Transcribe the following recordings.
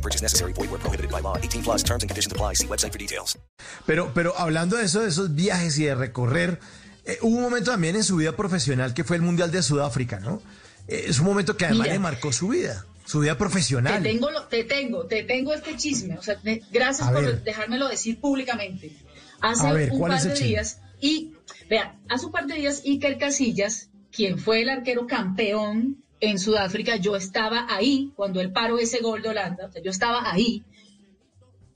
No purchase necessary. Void where prohibited by law. 18 plus terms and conditions apply. See website for details. Pero, pero hablando de eso, de esos viajes y de recorrer, eh, hubo un momento también en su vida profesional que fue el Mundial de Sudáfrica, ¿no? Eh, es un momento que además Mira. le marcó su vida, su vida profesional. Te tengo, te tengo, te tengo este chisme. O sea, te- gracias A por ver. dejármelo decir públicamente. Hace A ver, un ¿cuál par es el de chisme? días, y vea, hace un par de días Iker Casillas, quien fue el arquero campeón en Sudáfrica, yo estaba ahí cuando él paró ese gol de Holanda, o sea, yo estaba ahí.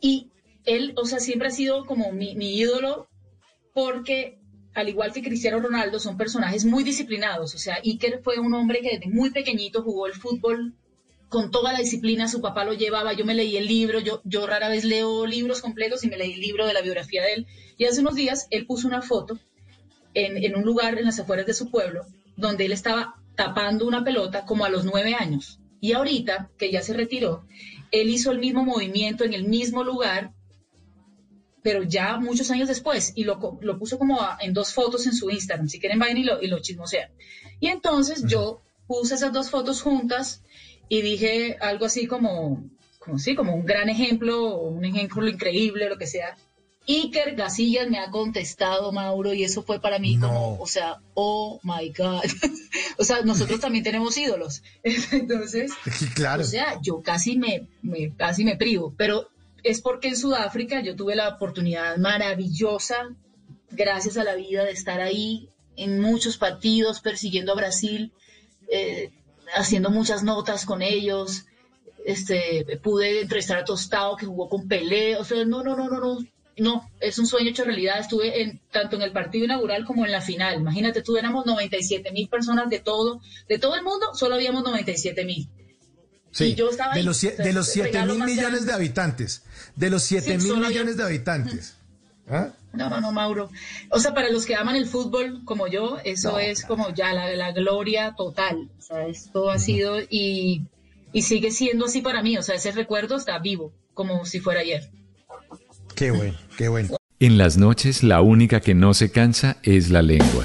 Y él, o sea, siempre ha sido como mi, mi ídolo porque al igual que Cristiano Ronaldo, son personajes muy disciplinados. O sea, Iker fue un hombre que desde muy pequeñito jugó el fútbol con toda la disciplina, su papá lo llevaba, yo me leí el libro, yo, yo rara vez leo libros completos y me leí el libro de la biografía de él. Y hace unos días él puso una foto en, en un lugar en las afueras de su pueblo, donde él estaba tapando una pelota como a los nueve años. Y ahorita, que ya se retiró, él hizo el mismo movimiento en el mismo lugar, pero ya muchos años después, y lo, lo puso como a- en dos fotos en su Instagram. Si quieren, vayan y lo, y lo chismosean. Y entonces yo puse esas dos fotos juntas y dije algo así como, como, sí, como un gran ejemplo, un ejemplo increíble, lo que sea. Iker Gasillas me ha contestado, Mauro, y eso fue para mí No. como, o sea, oh my God. o sea, nosotros también tenemos ídolos. Entonces, claro. o sea, yo casi me, me- casi me privo, pero es porque en Sudáfrica yo tuve la oportunidad maravillosa, gracias a la vida, de estar ahí en muchos partidos persiguiendo a Brasil, eh, haciendo muchas notas con ellos. Este, pude entrevistar a Tostado que jugó con Pelé, o sea, no, no, no, no, no, no, es un sueño hecho realidad. Estuve en, tanto en el partido inaugural como en la final. Imagínate, tú éramos 97 mil personas de todo, de todo el mundo, solo habíamos 97 mil. Sí, y yo estaba de ahí, los, sie- o sea, de los el 7 regalo mil millones grande. de habitantes. De los 7 Sí, mil millones yo. de habitantes. ¿Ah? No, no, no, Mauro. O sea, para los que aman el fútbol como yo, eso No, es como ya la, la gloria total. O sea, esto ha sido y, y sigue siendo así para mí. O sea, ese recuerdo está vivo, como si fuera ayer. Qué bueno, qué bueno. En las noches la única que no se cansa es la lengua.